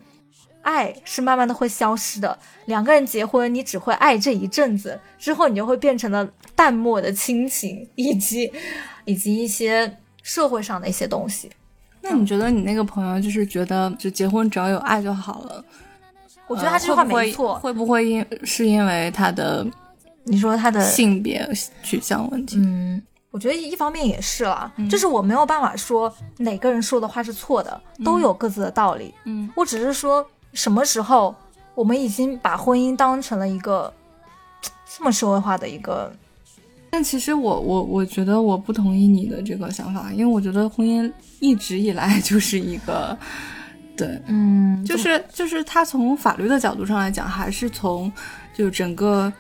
爱是慢慢的会消失的，两个人结婚，你只会爱这一阵子，之后你就会变成了淡漠的亲情，以及 以及一些社会上的一些东西。那你觉得你那个朋友就是觉得就结婚只要有爱就好了？我觉得他这句话没错。会不会因是因为他的你说他的性别取向问题？嗯，我觉得一方面也是啦，嗯就是我没有办法说哪个人说的话是错的，都有各自的道理。嗯我只是说什么时候我们已经把婚姻当成了一个这么社会化的一个，但其实我我我觉得我不同意你的这个想法，因为我觉得婚姻一直以来 就是一个，对，嗯，就是就是他从法律的角度上来讲，还是从就整个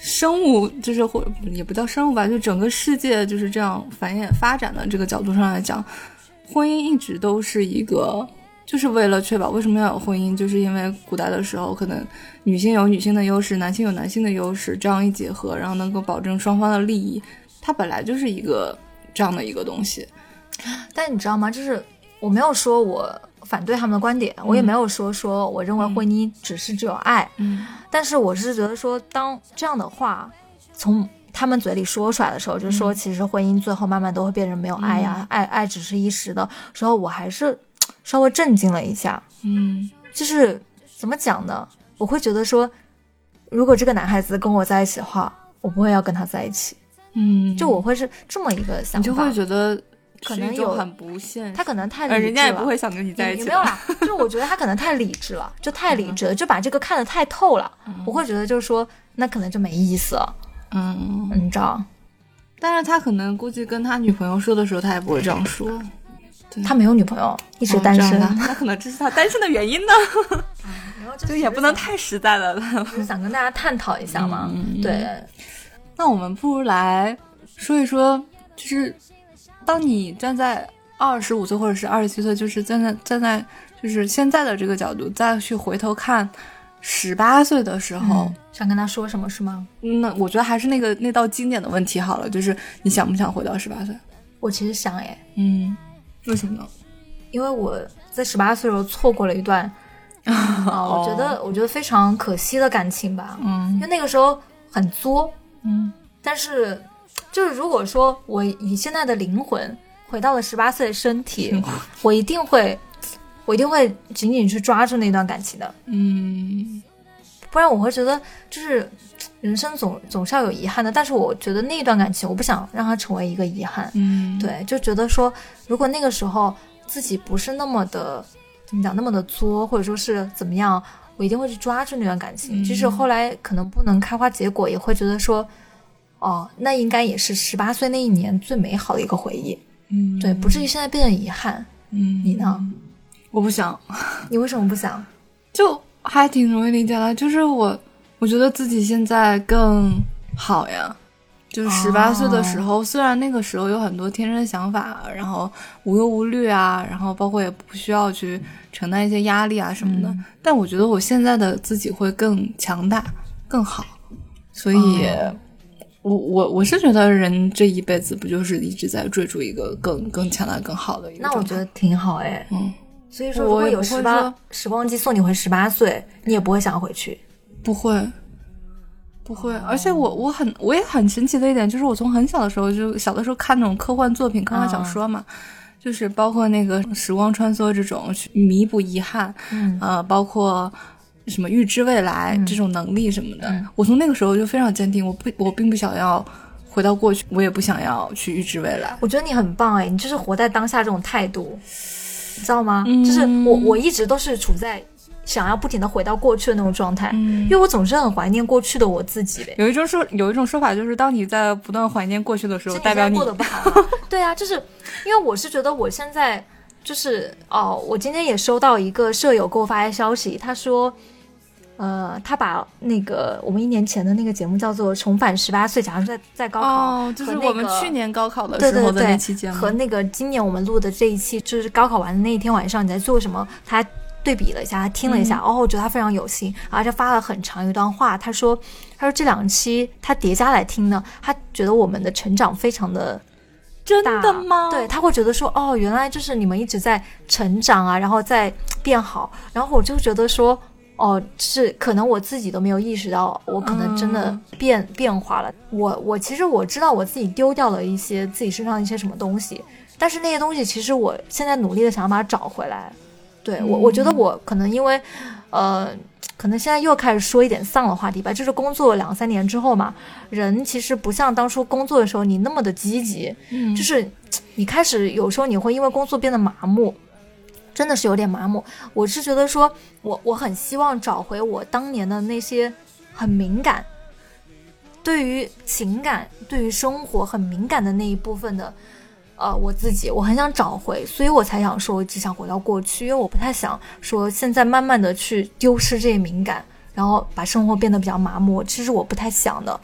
生物，就是或也不叫生物吧，就整个世界就是这样繁衍发展的这个角度上来讲，婚姻一直都是一个。就是为了确保为什么要有婚姻，就是因为古代的时候，可能女性有女性的优势，男性有男性的优势，这样一结合，然后能够保证双方的利益，它本来就是一个这样的一个东西。但你知道吗？就是我没有说我反对他们的观点，我也没有说说我认为婚姻只是只有爱，嗯。但是我是觉得说，当这样的话从他们嘴里说出来的时候，就说其实婚姻最后慢慢都会变成没有爱呀、爱爱只是一时的时候，我还是稍微震惊了一下。嗯。就是怎么讲呢？我会觉得说，如果这个男孩子跟我在一起的话，我不会要跟他在一起，嗯，就我会是这么一个想法。你就会觉得可能有很不现实，他可能太理智了，呃人家也不会想跟你在一起没有啦，就是我觉得他可能太理智了，就太理智了，就把这个看得太透了。我会觉得就是说，那可能就没意思了，嗯，你知道？但是他可能估计跟他女朋友说的时候，他也不会这样说，他没有女朋友，一直哦单身那可能这是他单身的原因呢，然后就也不能太实在了。就是想跟大家探讨一下嘛。嗯对，那我们不如来说一说，就是当你站在二十五岁或者是二十七岁，就是站在站在就是现在的这个角度，再去回头看十八岁的时候，嗯想跟他说什么是吗？那我觉得还是那个那道经典的问题好了，就是你想不想回到十八岁？我其实想哎，嗯，为什么呢？因为我在十八岁的时候错过了一段，啊、我觉得我觉得非常可惜的感情吧。嗯因嗯为那个时候很作，嗯但是就是如果说我以现在的灵魂回到了十八岁的身体，我一定会，我一定会紧紧去抓住那段感情的，嗯不然我会觉得就是人生总总是要有遗憾的。但是我觉得那段感情，我不想让它成为一个遗憾。嗯，对，就觉得说，如果那个时候自己不是那么的怎么讲，那么的作，或者说是怎么样，我一定会去抓住那段感情。即使后来可能不能开花结果，也会觉得说，哦，那应该也是十八岁那一年最美好的一个回忆。嗯对，不至于现在变得遗憾。嗯，你呢？我不想。你为什么不想？就还挺容易理解的。就是我，我觉得自己现在更好呀。就是十八岁的时候，虽然那个时候有很多天真想法，然后无忧无虑啊，然后包括也不需要去承担一些压力啊什么的，但我觉得我现在的自己会更强大、更好。所以，我我我是觉得人这一辈子不就是一直在追逐一个更更强大、更好的一个？那我觉得挺好哎。嗯，所以说，如果有十八时光机送你回十八岁，你也不会想回去？不会。不会，而且我我很我也很神奇的一点就是，我从很小的时候就小的时候看那种科幻作品、科幻小说嘛，就是包括那个时光穿梭这种弥补遗憾，呃，包括什么预知未来这种能力什么的，我从那个时候就非常坚定，我不我并不想要回到过去，我也不想要去预知未来。我觉得你很棒哎，你就是活在当下这种态度，你知道吗？就是我我一直都是处在。想要不停的回到过去的那种状态，因为我总是很怀念过去的我自己呗。有一种说，有一种说法就是，当你在不断怀念过去的时候，代表你过得不好。对啊，就是因为我是觉得我现在就是哦，我今天也收到一个舍友给我发的消息，他说，呃，他把那个我们一年前的那个节目叫做《重返十八岁》，假如在在高考，哦，就是我们去年高考的时候的那期节目，和那个今年我们录的这一期，就是高考完的那一天晚上你在做什么？他。对比了一下，他听了一下，哦，我觉得他非常有心，而且发了很长一段话。他说：“他说这两期他叠加来听呢，他觉得我们的成长非常的真的吗？对他会觉得说，哦，原来就是你们一直在成长啊，然后在变好。然后我就觉得说，哦，是可能我自己都没有意识到，我可能真的变变化了。我我其实我知道我自己丢掉了一些自己身上一些什么东西，但是那些东西其实我现在努力的想要把它找回来。”对我，我觉得我可能因为，呃，可能现在又开始说一点丧的话题吧。就是工作两三年之后嘛，人其实不像当初工作的时候你那么的积极，嗯，就是你开始有时候你会因为工作变得麻木，真的是有点麻木。我是觉得说，我我很希望找回我当年的那些很敏感，对于情感、对于生活很敏感的那一部分的。呃，我自己我很想找回，所以我才想说，我只想回到过去，因为我不太想说现在慢慢的去丢失这些敏感，然后把生活变得比较麻木，其实我不太想的。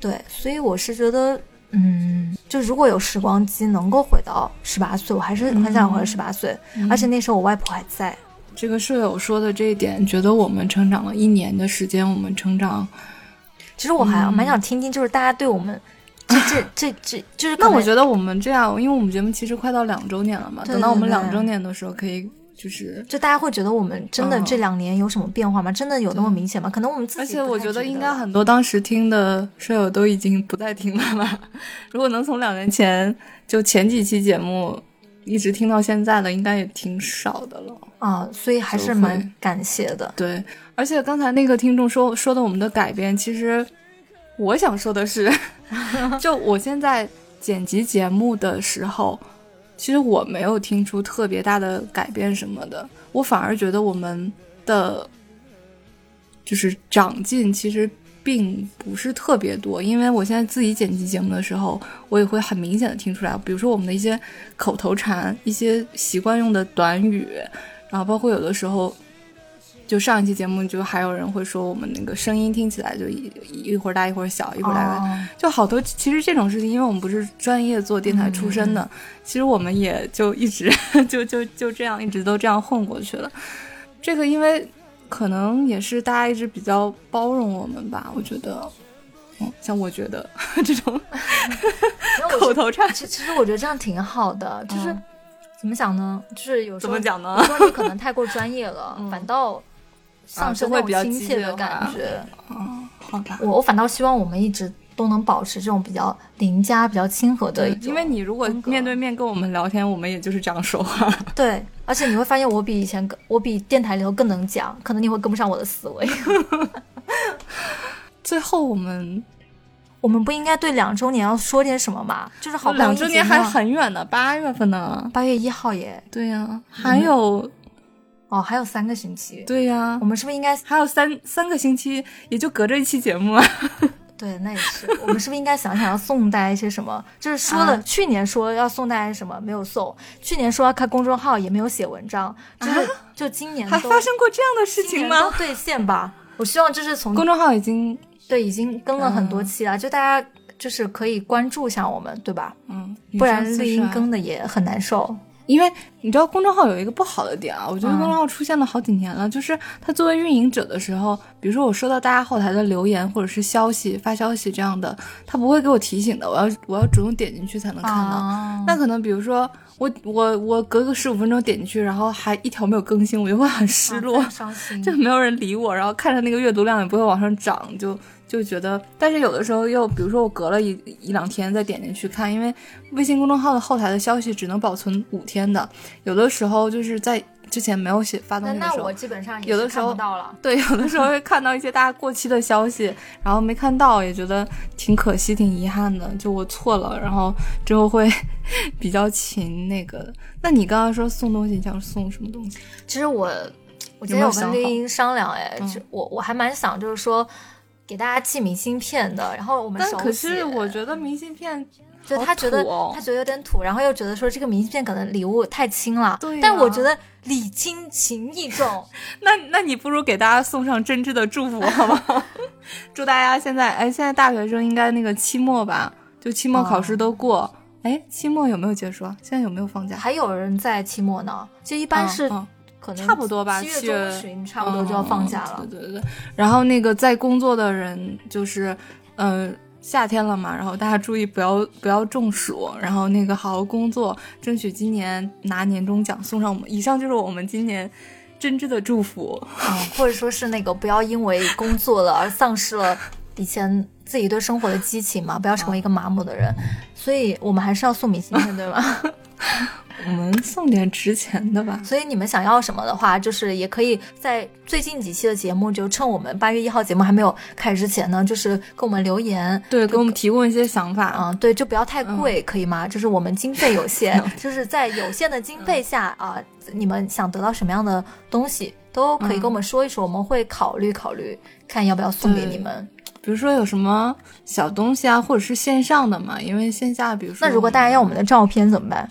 对，所以我是觉得，嗯，就如果有时光机能够回到十八岁，我还是很想回到十八岁，而且那时候我外婆还在。这个舍友说的这一点，觉得我们成长了一年的时间，我们成长，其实我还蛮想听听，就是大家对我们。这这这这就是，那我觉得我们这样，因为我们节目其实快到两周年了嘛，等到我们两周年的时候，可以就是，就大家会觉得我们真的这两年有什么变化吗？真的有那么明显吗？可能我们自己，而且我觉得应该很多当时听的舍友都已经不再听了吧。如果能从两年前就前几期节目一直听到现在的，应该也挺少的了啊。所以还是蛮感谢的。对，而且刚才那个听众说说的我们的改变，其实。我想说的是，就我现在剪辑节目的时候，其实我没有听出特别大的改变什么的，我反而觉得我们的就是长进其实并不是特别多，因为我现在自己剪辑节目的时候，我也会很明显的听出来，比如说我们的一些口头禅、一些习惯用的短语，然后包括有的时候。就上一期节目，就还有人会说我们那个声音听起来就一一会儿大一会儿小，一会儿大，就好多。其实这种事情，因为我们不是专业做电台出身的，其实我们也就一直 就就就这样一直都这样混过去了。这个因为可能也是大家一直比较包容我们吧，我觉得，嗯，像我觉得 这种口头禅，其其实我觉得这样挺好的，就是怎么讲呢？就是有时候怎么讲呢？有时候你可能太过专业了，反倒。上升会比较亲切的感觉，嗯，好吧。我我反倒希望我们一直都能保持这种比较邻家、比较亲和的。因为你如果面对面跟我们聊天，我们也就是这样说话。对，而且你会发现我比以前更，我比电台里头更能讲，可能你会跟不上我的思维。最后，我们我们不应该对两周年要说点什么吗？就是好，两周年还很远呢，八月份呢，八月一号耶。对呀，还有。哦，还有三个星期。对呀，我们是不是应该还有三三个星期，也就隔着一期节目啊？对，那也是。我们是不是应该想想要送大家一些什么？就是说了，去年说要送大家什么，没有送；去年说要开公众号，也没有写文章。就是就今年还发生过这样的事情吗？都兑现吧。我希望就是从公众号已经对已经更了很多期了，就大家就是可以关注一下我们，对吧？嗯，不然绿音更的也很难受。因为你知道公众号有一个不好的点啊，我觉得公众号出现了好几年了，就是它作为运营者的时候，比如说我收到大家后台的留言或者是消息发消息这样的，它不会给我提醒的，我要我要主动点进去才能看到。那可能比如说我我我隔个十五分钟点进去，然后还一条没有更新，我就会很失落，伤心，就没有人理我，然后看着那个阅读量也不会往上涨，就。就觉得，但是有的时候又，比如说我隔了一一两天再点进去看，因为微信公众号的后台的消息只能保存五天的，有的时候就是在之前没有写发东西的时候，那我基本上有的时候到了，对，有的时候会看到一些大家过期的消息，然后没看到，也觉得挺可惜、挺遗憾的，就我错了，然后之后会比较勤那个。那你刚刚说送东西，你想送什么东西？其实我，我今天有跟丽英商量，哎，我我还蛮想就是说。给大家寄明信片的，然后我们但可是我觉得明信片，就他觉得他觉得有点土，然后又觉得说这个明信片可能礼物太轻了。对，但我觉得礼轻情意重。那那你不如给大家送上真挚的祝福，好吗？祝大家现在哎，现在大学生应该那个期末吧，就期末考试都过。哎，期末有没有结束啊？现在有没有放假？还有人在期末呢，就一般是。差不多吧，七月中旬差不多就要放假了。对对对，然后那个在工作的人就是，嗯，夏天了嘛，然后大家注意不要不要中暑，然后那个好好工作，争取今年拿年终奖送上我们。以上就是我们今年真挚的祝福，嗯，或者说是那个不要因为工作了而丧失了以前自己对生活的激情嘛，不要成为一个麻木的人。所以我们还是要送明信片，对吧？我们送点值钱的吧。所以你们想要什么的话，就是也可以在最近几期的节目，就趁我们八月一号节目还没有开始之前呢，就是给我们留言，对，给我们提供一些想法啊。对，就不要太贵，可以吗？就是我们经费有限，就是在有限的经费下啊，你们想得到什么样的东西，都可以跟我们说一说，我们会考虑考虑，看要不要送给你们。比如说有什么小东西啊，或者是线上的嘛，因为线下，比如说，那如果大家要我们的照片怎么办？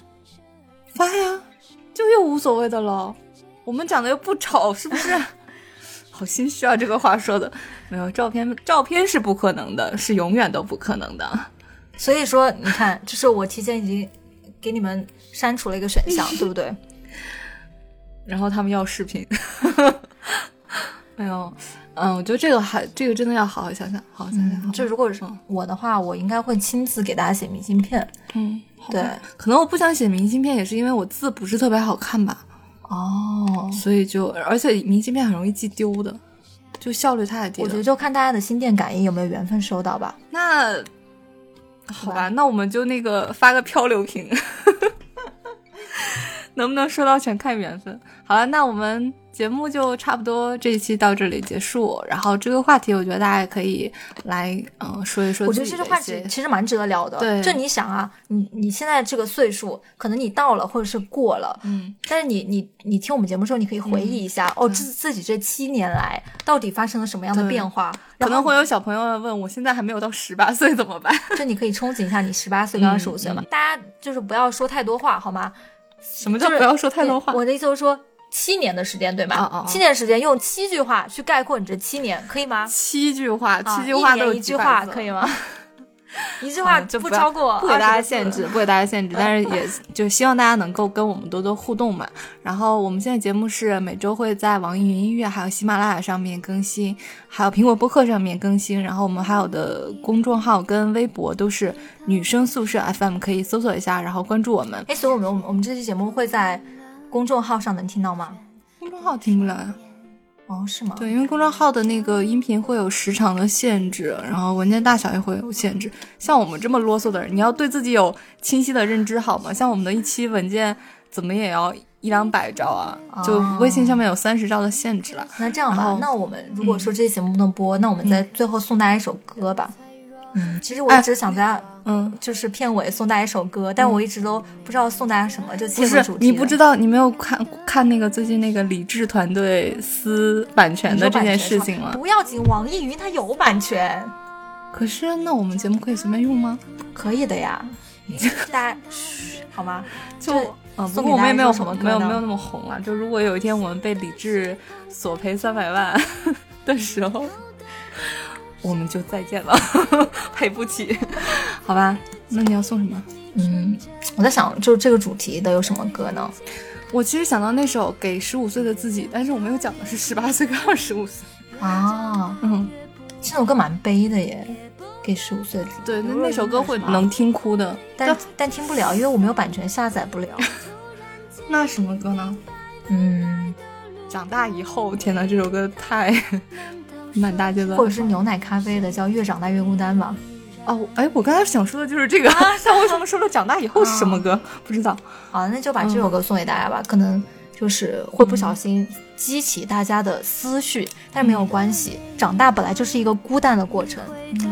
发呀，就又无所谓的了。我们长得又不丑，是不是？好心虚啊，这个话说的。没有照片，照片是不可能的，是永远都不可能的。所以说，你看，就是我提前已经给你们删除了一个选项，对不对？然后他们要视频。哎呦。嗯，我觉得这个还这个真的要好好想想，好好想想。就如果是我的话，我应该会亲自给大家写明信片。嗯，对，可能我不想写明信片，也是因为我字不是特别好看吧。哦，所以就而且明信片很容易寄丢的，就效率太低。我觉得就看大家的心电感应有没有缘分收到吧。那好吧，那我们就那个发个漂流瓶，能不能收到全看缘分。好了，那我们。节目就差不多这一期到这里结束，然后这个话题我觉得大家也可以来嗯说一说。我觉得这个话题其实蛮值得聊的。对，就你想啊，你你现在这个岁数，可能你到了或者是过了，嗯，但是你你你听我们节目的时候，你可以回忆一下，哦，自自己这七年来到底发生了什么样的变化？可能会有小朋友问我，现在还没有到十八岁怎么办？就你可以憧憬一下你十八岁跟二十五岁嘛。大家就是不要说太多话，好吗？什么叫不要说太多话？我的意思就是说。七年的时间，对吧？七年时间，用七句话去概括你这七年，可以吗？七句话，七句话都一句话，可以吗？一句话就不超过，不给大家限制，不给大家限制，但是也 就希望大家能够跟我们多多互动嘛。然后我们现在节目是每周会在网易云音乐、还有喜马拉雅上面更新，还有苹果播客上面更新。然后我们还有的公众号跟微博都是女生宿舍 FM，可以搜索一下，然后关注我们。哎，所以我们我们这期节目会在。公众号上能听到吗？公众号听不了呀。哦，是吗？对，因为公众号的那个音频会有时长的限制，然后文件大小也会有限制。像我们这么啰嗦的人，你要对自己有清晰的认知，好吗？像我们的一期文件怎么也要一两百兆啊，就微信上面有三十兆的限制了。那这样吧，那我们如果说这期节目不能播，那我们在最后送大家一首歌吧。嗯，其实我一直想在，嗯，就是片尾送大家一首歌，但我一直都不知道送大家什么，就切合主题。你不知道，你没有看看那个最近那个李志团队撕版权的这件事情吗？不要紧，网易云它有版权。可是那我们节目可以随便用吗？可以的呀，大家嘘，好吗？就嗯，不过我们也没有什么没有没有那么红啊。就如果有一天我们被李志索赔三百万 的时候，我们就再见了，赔不起，好吧？那你要送什么？嗯，我在想，就是这个主题的有什么歌呢？我其实想到那首《给十五岁的自己》，但是我没有讲的是十八岁跟二十五岁。啊，嗯，这首歌蛮悲的耶，给十五岁的自己。对，那那首歌会能听哭的。但但听不了，因为我没有版权下载不了。那什么歌呢？嗯，长大以后，天哪，这首歌太满大街的。或者是牛奶咖啡的，叫《越长大越孤单》吧。哦，哎，我刚才想说的就是这个，但为什么说了长大以后是什么歌？不知道。好，那就把这首歌送给大家吧。可能就是会不小心激起大家的思绪，但是没有关系。长大本来就是一个孤单的过程，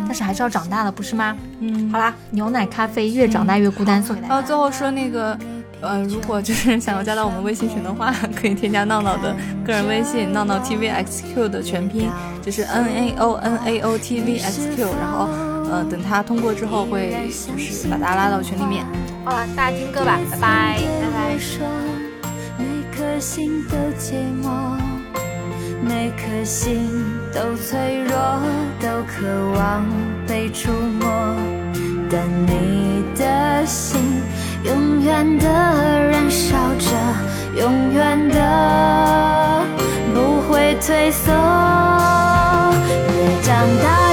但是还是要长大的，不是吗？嗯，好啦，牛奶咖啡越长大越孤单，送给大家。然后最后说那个，呃，如果就是 想要加到我们微信群的话，可以添加闹闹的个人微信，闹闹 tvxq 的全拼，就是 n a o n a o t v x q，然后呃，等他通过之后会就是把大家拉到群里面。好了，大家听歌吧，拜拜。拜拜。说每颗心都寂寞，每颗心都脆弱，都渴望被触摸。但你的心永远的燃烧着，永远的不会退缩。越长大